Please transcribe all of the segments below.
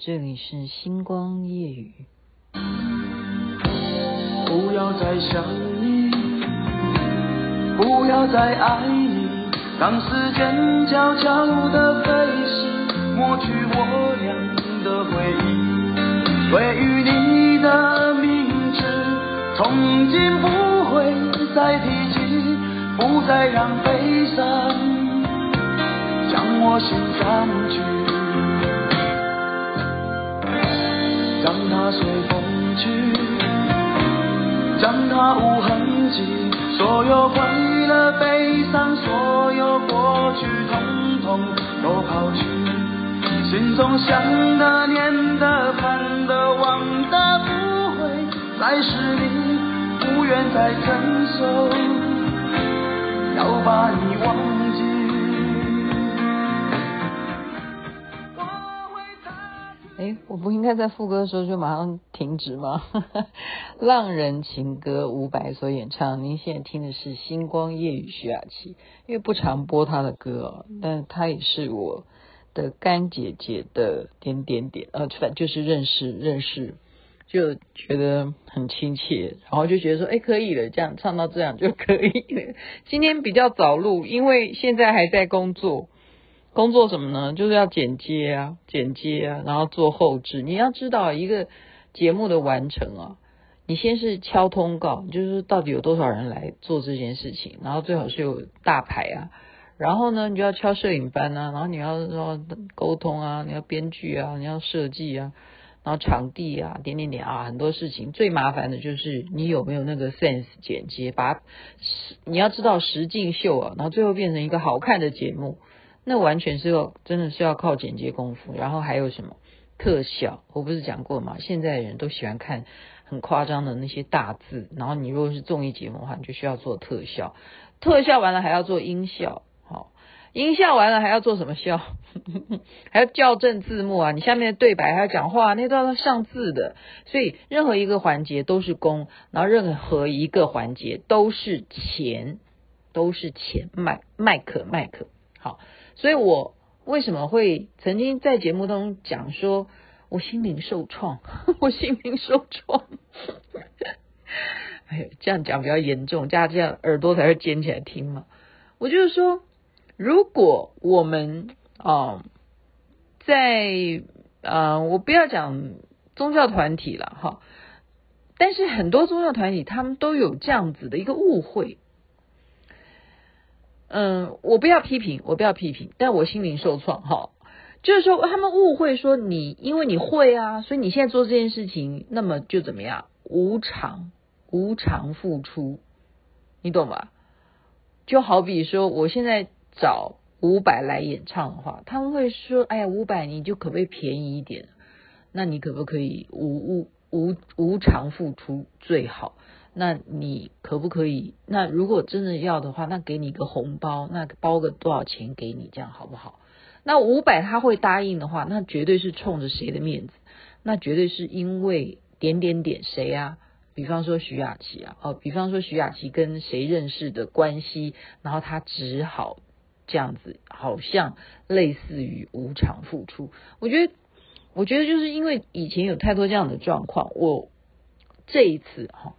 这里是星光夜雨。不要再想你，不要再爱你，让时间悄悄地飞逝，抹去我俩的回忆。对于你的名字，从今不会再提起，不再让悲伤将我心占据。让它随风去，让它无痕迹，所有快乐、悲伤，所有过去，统统都抛去。心中想的、念的、盼的、望的，不会再是你，不愿再承受，要把你忘。我不应该在副歌的时候就马上停止吗？浪人情歌伍佰所演唱，您现在听的是《星光夜雨》徐雅琪，因为不常播她的歌哦，但她也是我的干姐姐的点点点，呃，反正就是认识认识，就觉得很亲切，然后就觉得说，哎，可以了，这样唱到这样就可以了。今天比较早录，因为现在还在工作。工作什么呢？就是要剪接啊，剪接啊，然后做后制。你要知道一个节目的完成啊，你先是敲通告，就是到底有多少人来做这件事情，然后最好是有大牌啊，然后呢，你就要敲摄影班啊，然后你要说沟通啊，你要编剧啊，你要设计啊，然后场地啊，点点点啊，很多事情。最麻烦的就是你有没有那个 sense 剪接，把你要知道实境秀啊，然后最后变成一个好看的节目。那完全是要，真的是要靠剪接功夫，然后还有什么特效？我不是讲过吗？现在的人都喜欢看很夸张的那些大字，然后你如果是综艺节目的话，你就需要做特效，特效完了还要做音效，好，音效完了还要做什么效？还要校正字幕啊！你下面的对白还要讲话，那都要上字的，所以任何一个环节都是工，然后任何一个环节都是钱，都是钱，麦麦克麦克，好。所以我为什么会曾经在节目中讲说，我心灵受创，我心灵受创，哎呦，这样讲比较严重，大家这样耳朵才会尖起来听嘛。我就是说，如果我们啊、在啊、呃，我不要讲宗教团体了哈，但是很多宗教团体他们都有这样子的一个误会。嗯，我不要批评，我不要批评，但我心灵受创哈。就是说，他们误会说你，因为你会啊，所以你现在做这件事情，那么就怎么样？无偿，无偿付出，你懂吧？就好比说，我现在找伍佰来演唱的话，他们会说：“哎呀，伍佰，你就可不可以便宜一点？那你可不可以无无无无偿付出最好？”那你可不可以？那如果真的要的话，那给你一个红包，那包个多少钱给你，这样好不好？那伍佰他会答应的话，那绝对是冲着谁的面子？那绝对是因为点点点谁啊？比方说徐雅琪啊，哦，比方说徐雅琪跟谁认识的关系，然后他只好这样子，好像类似于无偿付出。我觉得，我觉得就是因为以前有太多这样的状况，我这一次哈。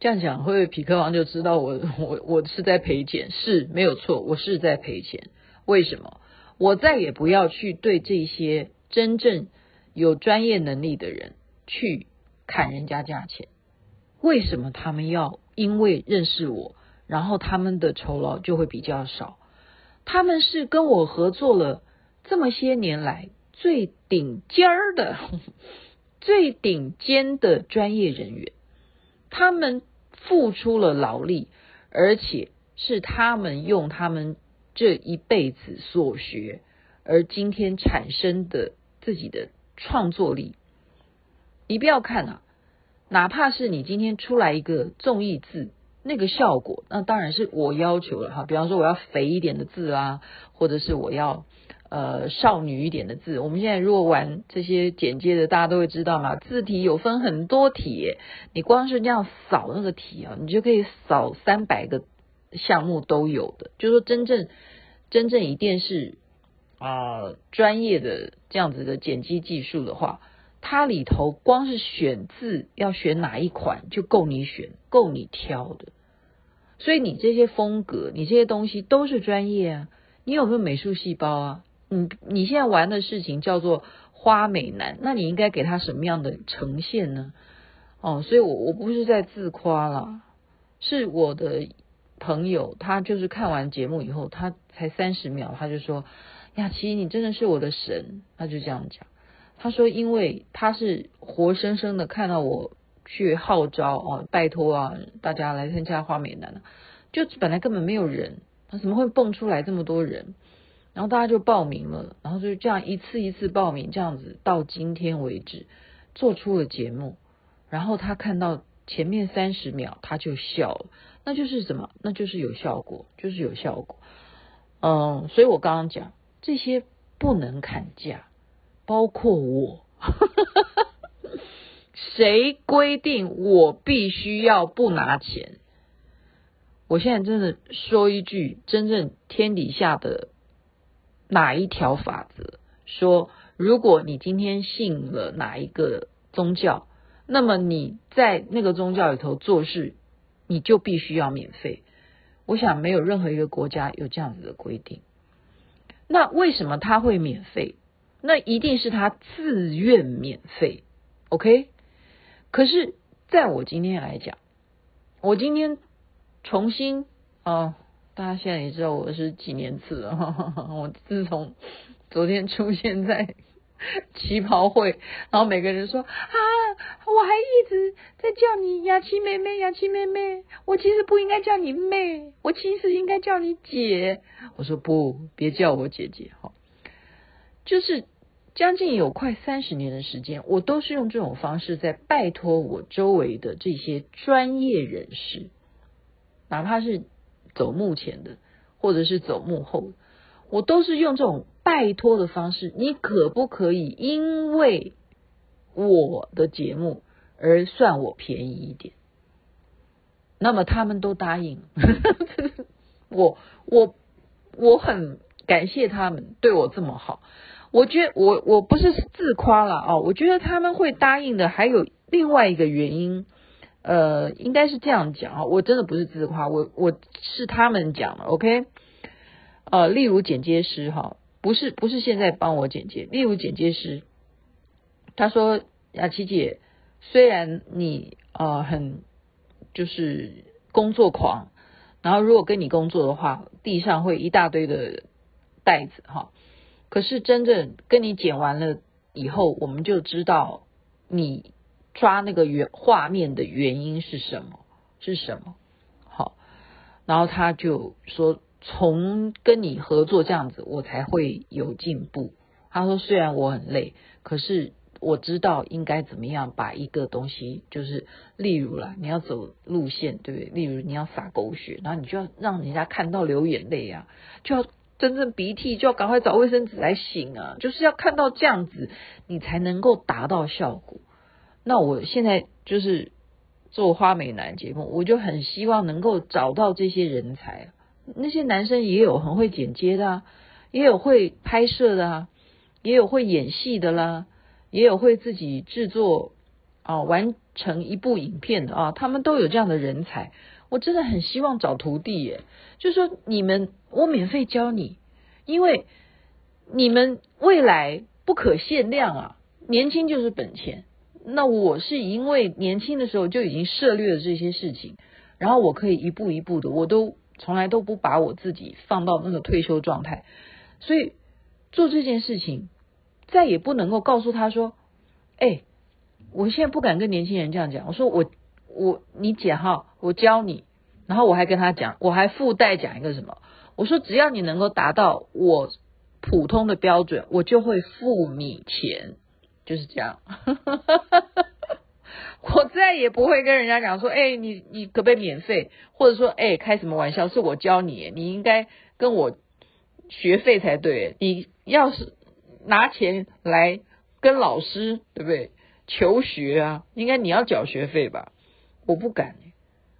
这样讲，会不会匹克王就知道我我我是在赔钱？是没有错，我是在赔钱。为什么？我再也不要去对这些真正有专业能力的人去砍人家价钱。为什么他们要因为认识我，然后他们的酬劳就会比较少？他们是跟我合作了这么些年来最顶尖儿的、最顶尖的专业人员。他们付出了劳力，而且是他们用他们这一辈子所学，而今天产生的自己的创作力。你不要看啊，哪怕是你今天出来一个综艺字，那个效果，那当然是我要求了哈。比方说，我要肥一点的字啊，或者是我要。呃，少女一点的字，我们现在如果玩这些剪接的，大家都会知道嘛。字体有分很多体，你光是这样扫那个体啊，你就可以扫三百个项目都有的。就是说，真正真正以电视啊、专业的这样子的剪辑技术的话，它里头光是选字要选哪一款就够你选，够你挑的。所以你这些风格，你这些东西都是专业啊。你有没有美术细胞啊？你你现在玩的事情叫做花美男，那你应该给他什么样的呈现呢？哦，所以我我不是在自夸啦，是我的朋友，他就是看完节目以后，他才三十秒，他就说：“雅琪，你真的是我的神。”他就这样讲。他说，因为他是活生生的看到我去号召哦，拜托啊，大家来参加花美男，就本来根本没有人。他怎么会蹦出来这么多人？然后大家就报名了，然后就这样一次一次报名，这样子到今天为止做出了节目。然后他看到前面三十秒，他就笑了，那就是什么？那就是有效果，就是有效果。嗯，所以我刚刚讲这些不能砍价，包括我，谁规定我必须要不拿钱？我现在真的说一句，真正天底下的哪一条法则？说，如果你今天信了哪一个宗教，那么你在那个宗教里头做事，你就必须要免费。我想没有任何一个国家有这样子的规定。那为什么他会免费？那一定是他自愿免费，OK？可是，在我今天来讲，我今天。重新啊、大家现在也知道我是几年次了。我自从昨天出现在旗袍会，然后每个人说啊，我还一直在叫你雅琪妹妹，雅琪妹妹，我其实不应该叫你妹，我其实应该叫你姐。我说不，别叫我姐姐哈。就是将近有快三十年的时间，我都是用这种方式在拜托我周围的这些专业人士。哪怕是走幕前的，或者是走幕后的，我都是用这种拜托的方式。你可不可以因为我的节目而算我便宜一点？那么他们都答应。我我我很感谢他们对我这么好。我觉得我我不是自夸了哦，我觉得他们会答应的还有另外一个原因。呃，应该是这样讲啊，我真的不是自夸，我我是他们讲的，OK？呃，例如剪接师哈，不是不是现在帮我剪接，例如剪接师，他说雅琪姐，虽然你呃很就是工作狂，然后如果跟你工作的话，地上会一大堆的袋子哈，可是真正跟你剪完了以后，我们就知道你。抓那个原画面的原因是什么？是什么？好，然后他就说，从跟你合作这样子，我才会有进步。他说，虽然我很累，可是我知道应该怎么样把一个东西，就是例如啦，你要走路线，对不对？例如你要撒狗血，然后你就要让人家看到流眼泪啊，就要真正鼻涕，就要赶快找卫生纸来擤啊，就是要看到这样子，你才能够达到效果。那我现在就是做花美男节目，我就很希望能够找到这些人才。那些男生也有很会剪接的啊，也有会拍摄的啊，也有会演戏的啦，也有会自己制作啊，完成一部影片的啊，他们都有这样的人才。我真的很希望找徒弟耶，就说你们我免费教你，因为你们未来不可限量啊，年轻就是本钱。那我是因为年轻的时候就已经涉猎了这些事情，然后我可以一步一步的，我都从来都不把我自己放到那个退休状态，所以做这件事情再也不能够告诉他说，哎，我现在不敢跟年轻人这样讲，我说我我你剪哈，我教你，然后我还跟他讲，我还附带讲一个什么，我说只要你能够达到我普通的标准，我就会付你钱。就是这样，我再也不会跟人家讲说，哎，你你可不可以免费？或者说，哎，开什么玩笑？是我教你，你应该跟我学费才对。你要是拿钱来跟老师，对不对？求学啊，应该你要缴学费吧？我不敢，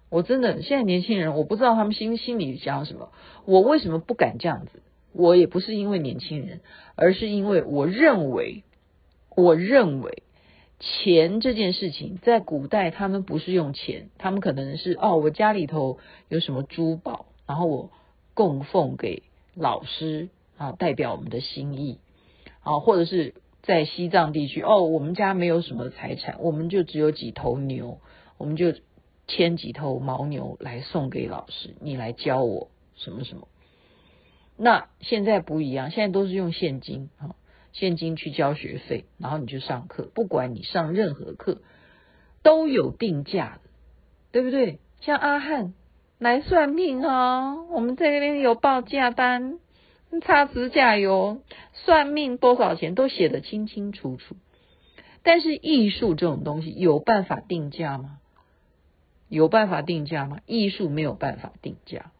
我真的现在年轻人，我不知道他们心心里想什么。我为什么不敢这样子？我也不是因为年轻人，而是因为我认为，我认为钱这件事情在古代他们不是用钱，他们可能是哦，我家里头有什么珠宝，然后我供奉给老师啊，代表我们的心意啊，或者是在西藏地区哦，我们家没有什么财产，我们就只有几头牛，我们就。牵几头牦牛来送给老师，你来教我什么什么。那现在不一样，现在都是用现金啊，现金去交学费，然后你就上课，不管你上任何课都有定价的，对不对？像阿汉来算命哦，我们这边有报价单，擦指甲油，算命多少钱都写得清清楚楚。但是艺术这种东西有办法定价吗？有办法定价吗？艺术没有办法定价，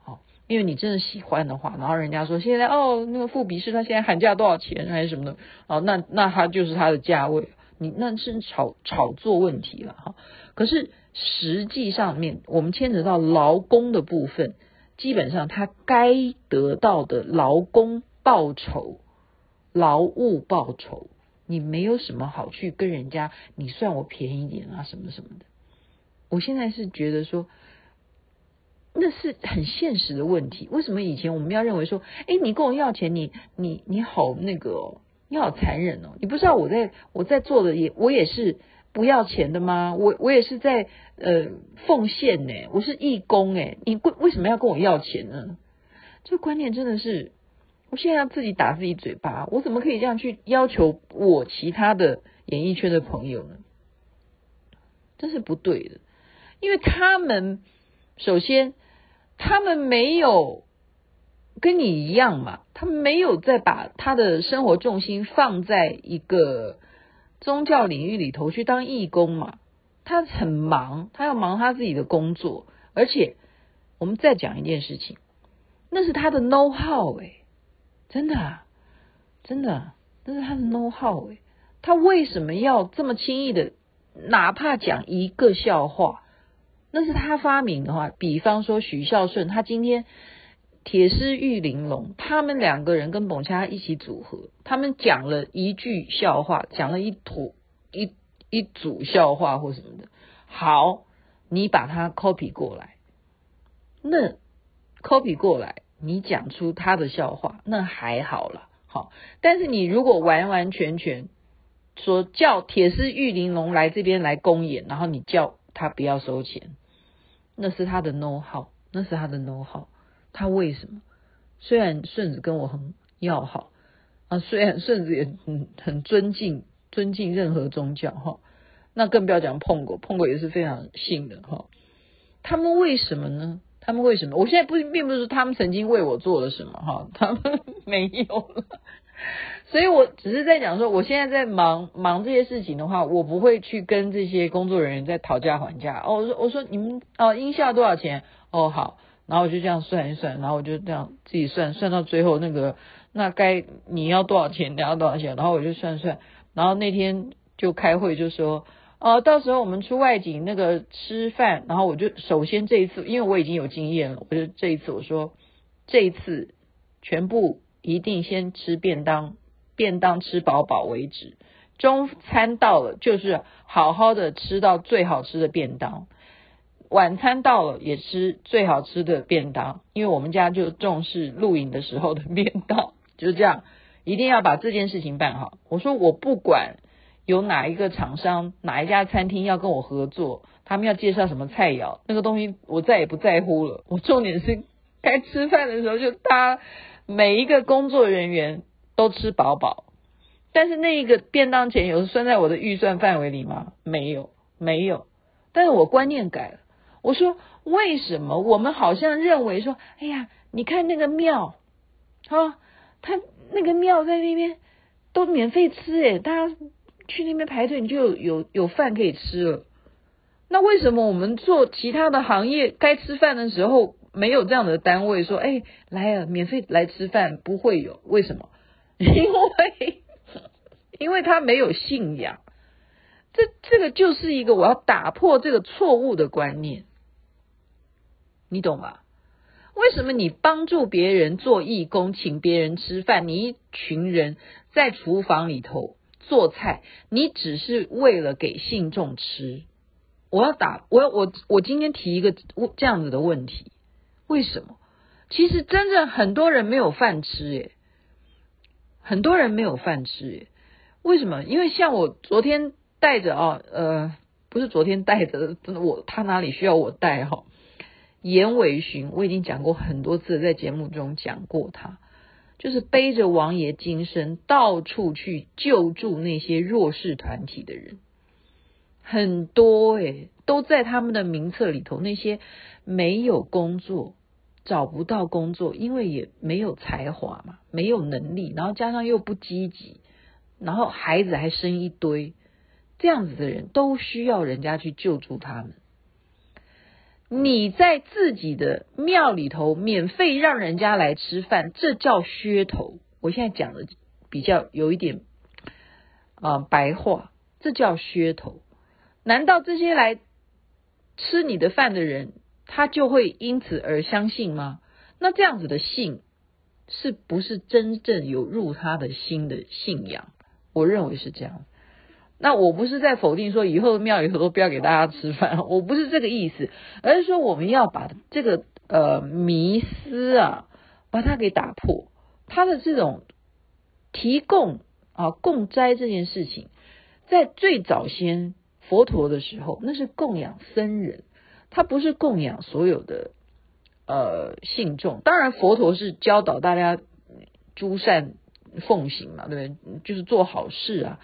因为你真的喜欢的话，然后人家说现在哦，那个富比士他现在喊价多少钱还是什么的，哦，那那他就是他的价位，你那是炒炒作问题了哈。可是实际上面，我们牵扯到劳工的部分，基本上他该得到的劳工报酬、劳务报酬，你没有什么好去跟人家，你算我便宜点啊，什么什么的。我现在是觉得说，那是很现实的问题。为什么以前我们要认为说，哎，你跟我要钱，你你你好那个哦，你好残忍哦！你不知道我在我在做的也我也是不要钱的吗？我我也是在呃奉献呢，我是义工哎，你为为什么要跟我要钱呢？这个观念真的是，我现在要自己打自己嘴巴，我怎么可以这样去要求我其他的演艺圈的朋友呢？这是不对的。因为他们首先，他们没有跟你一样嘛，他们没有再把他的生活重心放在一个宗教领域里头去当义工嘛。他很忙，他要忙他自己的工作，而且我们再讲一件事情，那是他的 know how 哎，真的啊，真的，那是他的 know how 哎，他为什么要这么轻易的，哪怕讲一个笑话？那是他发明的话，比方说许孝舜，他今天铁狮玉玲珑，他们两个人跟澎恰一起组合，他们讲了一句笑话，讲了一坨一一组笑话或什么的。好，你把它 copy 过来，那 copy 过来，你讲出他的笑话，那还好了，好。但是你如果完完全全说叫铁狮玉玲珑来这边来公演，然后你叫他不要收钱。那是他的 no 号那是他的 no 号。他为什么？虽然顺子跟我很要好啊，虽然顺子也很很尊敬尊敬任何宗教哈，那更不要讲碰过，碰过也是非常信的哈。他们为什么呢？他们为什么？我现在不并不是说他们曾经为我做了什么哈，他们 没有了。所以我只是在讲说，我现在在忙忙这些事情的话，我不会去跟这些工作人员在讨价还价。哦，我说我说你们哦，音效多少钱？哦好，然后我就这样算一算，然后我就这样自己算，算到最后那个那该你要多少钱，你要多少钱，然后我就算算，然后那天就开会就说哦，到时候我们出外景那个吃饭，然后我就首先这一次，因为我已经有经验了，我就这一次我说这一次全部一定先吃便当。便当吃饱饱为止，中餐到了就是好好的吃到最好吃的便当，晚餐到了也吃最好吃的便当，因为我们家就重视录影的时候的便当，就是这样，一定要把这件事情办好。我说我不管有哪一个厂商、哪一家餐厅要跟我合作，他们要介绍什么菜肴，那个东西我再也不在乎了。我重点是该吃饭的时候就他每一个工作人员。都吃饱饱，但是那一个便当钱有算在我的预算范围里吗？没有，没有。但是我观念改了，我说为什么我们好像认为说，哎呀，你看那个庙，啊，他那个庙在那边都免费吃，诶，大家去那边排队，你就有有有饭可以吃了。那为什么我们做其他的行业，该吃饭的时候没有这样的单位说，哎，来啊，免费来吃饭，不会有？为什么？因为，因为他没有信仰，这这个就是一个我要打破这个错误的观念，你懂吗？为什么你帮助别人做义工，请别人吃饭，你一群人在厨房里头做菜，你只是为了给信众吃？我要打，我我我今天提一个这样子的问题，为什么？其实真正很多人没有饭吃，诶，很多人没有饭吃，耶，为什么？因为像我昨天带着啊，呃，不是昨天带着，我他哪里需要我带哈？严伟寻，我已经讲过很多次，在节目中讲过他，就是背着王爷金身到处去救助那些弱势团体的人。很多诶、都在他们的名册里头。那些没有工作、找不到工作，因为也没有才华嘛，没有能力，然后加上又不积极，然后孩子还生一堆，这样子的人都需要人家去救助他们。你在自己的庙里头免费让人家来吃饭，这叫噱头。我现在讲的比较有一点啊、白话，这叫噱头。难道这些来吃你的饭的人，他就会因此而相信吗？那这样子的信，是不是真正有入他的心的信仰？我认为是这样。那我不是在否定说以后庙里头都不要给大家吃饭，我不是这个意思，而是说我们要把这个呃迷思啊，把它给打破。他的这种提供啊供斋这件事情，在最早先。佛陀的时候，那是供养僧人，他不是供养所有的呃信众。当然，佛陀是教导大家诸善奉行嘛，对不对？就是做好事啊。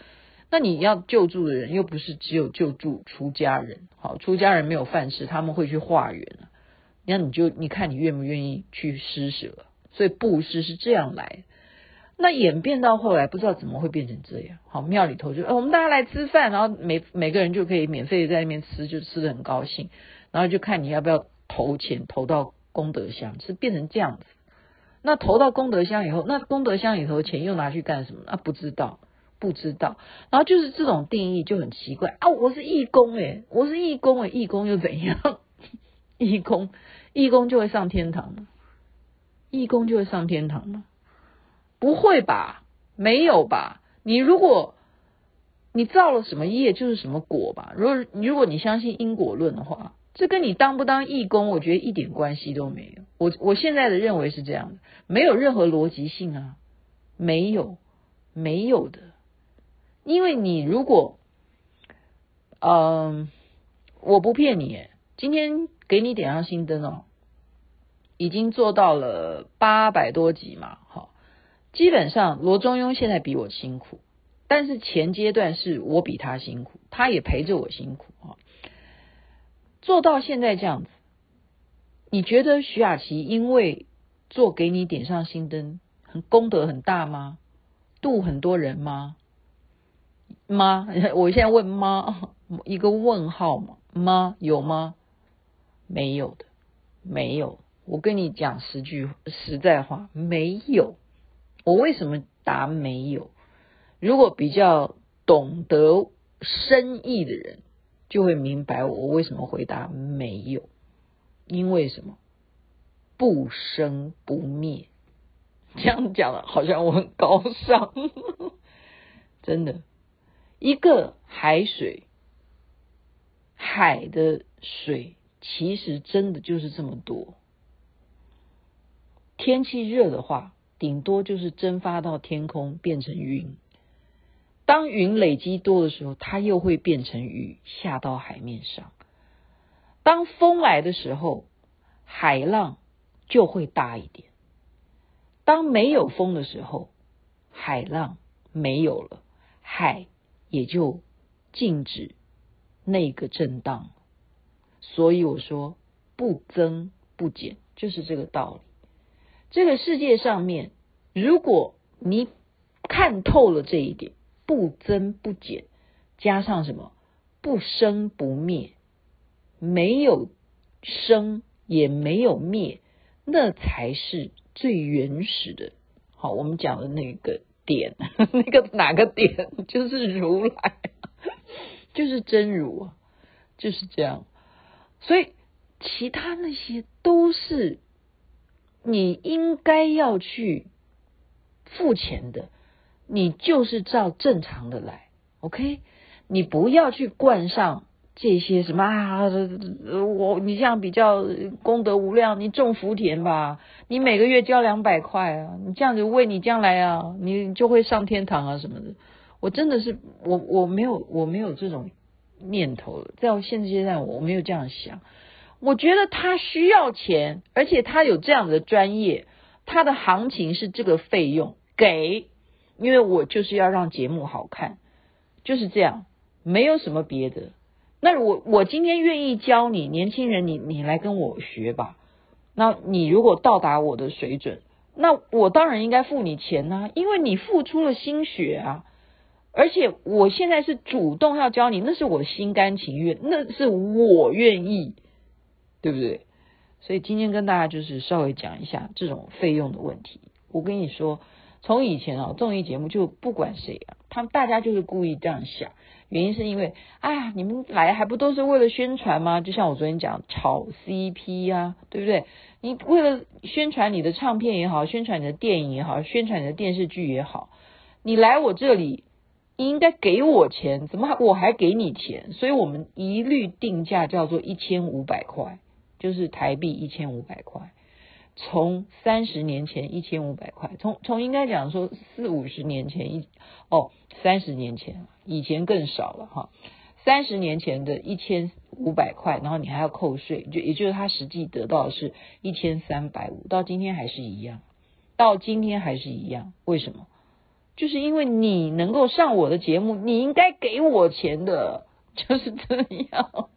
那你要救助的人，又不是只有救助出家人。好，出家人没有饭吃，他们会去化缘啊。那你就你看你愿不愿意去施舍？所以布施是这样来。那演变到后来，不知道怎么会变成这样。好，庙里头就，哦，我们大家来吃饭，然后每每个人就可以免费在那边吃，就吃得很高兴。然后就看你要不要投钱投到功德箱，是变成这样子。那投到功德箱以后，那功德箱里头钱又拿去干什么？啊，不知道，不知道。然后就是这种定义就很奇怪啊！我是义工诶，我是义工诶，义工又怎样？义工，义工就会上天堂吗？义工就会上天堂吗？不会吧？没有吧？你如果你造了什么业，就是什么果吧。如果如果你相信因果论的话，这跟你当不当义工，我觉得一点关系都没有。我我现在的认为是这样的，没有任何逻辑性啊，没有，没有的。因为你如果，嗯、我不骗你，今天给你点上心灯哦，已经做到了八百多集嘛，好。基本上罗中庸现在比我辛苦，但是前阶段是我比他辛苦，他也陪着我辛苦。做到现在这样子，你觉得徐雅琪因为做给你点上心灯，很功德很大吗？度很多人吗？妈？我现在问妈？一个问号吗？妈？有吗？没有的，没有。我跟你讲十句实在话，没有。我为什么答没有？如果比较懂得深意的人，就会明白我为什么回答没有。因为什么？不生不灭。这样讲了，好像我很高尚。真的，一个海水，海的水其实真的就是这么多。天气热的话。顶多就是蒸发到天空变成云，当云累积多的时候，它又会变成雨下到海面上。当风来的时候，海浪就会大一点；当没有风的时候，海浪没有了，海也就静止那个震荡。所以我说不增不减，就是这个道理。这个世界上面，如果你看透了这一点，不增不减，加上什么不生不灭，没有生也没有灭，那才是最原始的。好，我们讲的那个点，那个哪个点？就是如来，就是真如啊，就是这样。所以其他那些都是。你应该要去付钱的，你就是照正常的来，OK？你不要去冠上这些什么啊，我你这样比较功德无量，你种福田吧，你每个月交两百块啊，你这样子为你将来啊，你就会上天堂啊什么的。我真的是我我没有我没有这种念头，在我现阶段我没有这样想。我觉得他需要钱，而且他有这样的专业，他的行情是这个费用给，因为我就是要让节目好看，就是这样，没有什么别的。那我我今天愿意教你，年轻人你，你来跟我学吧。那你如果到达我的水准，那我当然应该付你钱呐，因为你付出了心血啊。而且我现在是主动要教你，那是我心甘情愿，那是我愿意，对不对？所以今天跟大家就是稍微讲一下这种费用的问题。我跟你说，从以前啊综艺节目就不管谁啊，他们大家就是故意这样想，原因是因为，哎呀，你们来还不都是为了宣传吗？就像我昨天讲炒 CP 呀，对不对？你为了宣传你的唱片也好，宣传你的电影也好，宣传你的电视剧也好，你来我这里。你应该给我钱，怎么还我还给你钱？所以我们一律定价叫做一千五百块，就是台币一千五百块。从三十年前一千五百块，从从应该讲说四五十年前一哦三十年前以前更少了哈，三十年前的一千五百块，然后你还要扣税，就也就是他实际得到的是一千三百五，到今天还是一样，到今天还是一样，为什么？就是因为你能够上我的节目，你应该给我钱的，就是这样。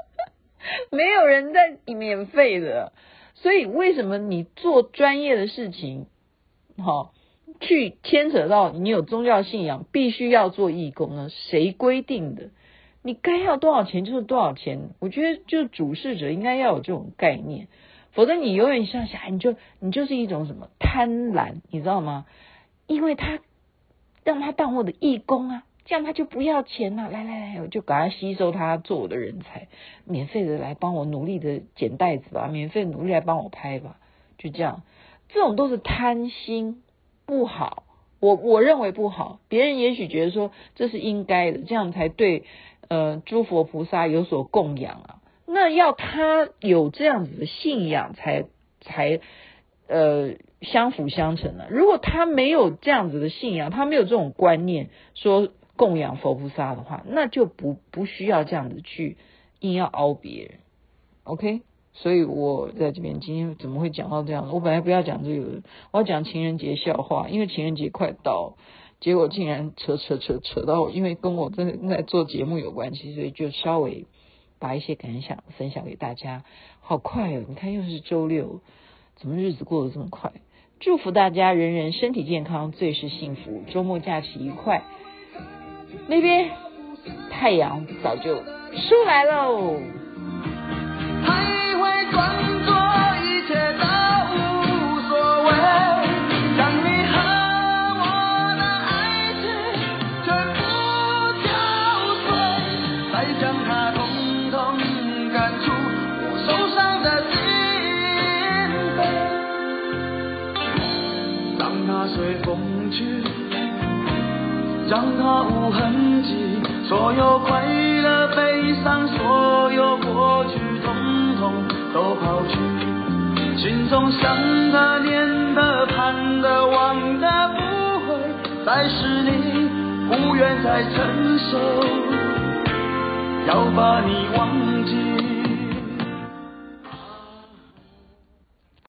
没有人在免费的，所以为什么你做专业的事情，好去牵扯到你有宗教信仰，必须要做义工呢？谁规定的？你该要多少钱就是多少钱。我觉得，就主事者应该要有这种概念，否则你永远想想，你就你就是一种什么贪婪，你知道吗？因为他。让他当我的义工啊，这样他就不要钱了啊。来来来，我就赶快吸收他做我的人才，免费的来帮我努力的剪袋子吧，免费努力来帮我拍吧，就这样。这种都是贪心，不好。我我认为不好。别人也许觉得说这是应该的，这样才对。呃，诸佛菩萨有所供养啊，那要他有这样子的信仰才才。呃，相辅相成的。如果他没有这样子的信仰，他没有这种观念，说供养佛菩萨的话，那就不不需要这样子去硬要凹别人。OK，所以我在这边今天怎么会讲到这样？我本来不要讲这个，我要讲情人节笑话，因为情人节快到，结果竟然扯扯扯扯到，因为跟我真的在做节目有关系，所以就稍微把一些感想分享给大家。好快哦，你看又是周六。怎么日子过得这么快？祝福大家人人身体健康，最是幸福，周末假期愉快。那边太阳早就出来喽。你，不愿再承受，要把你忘。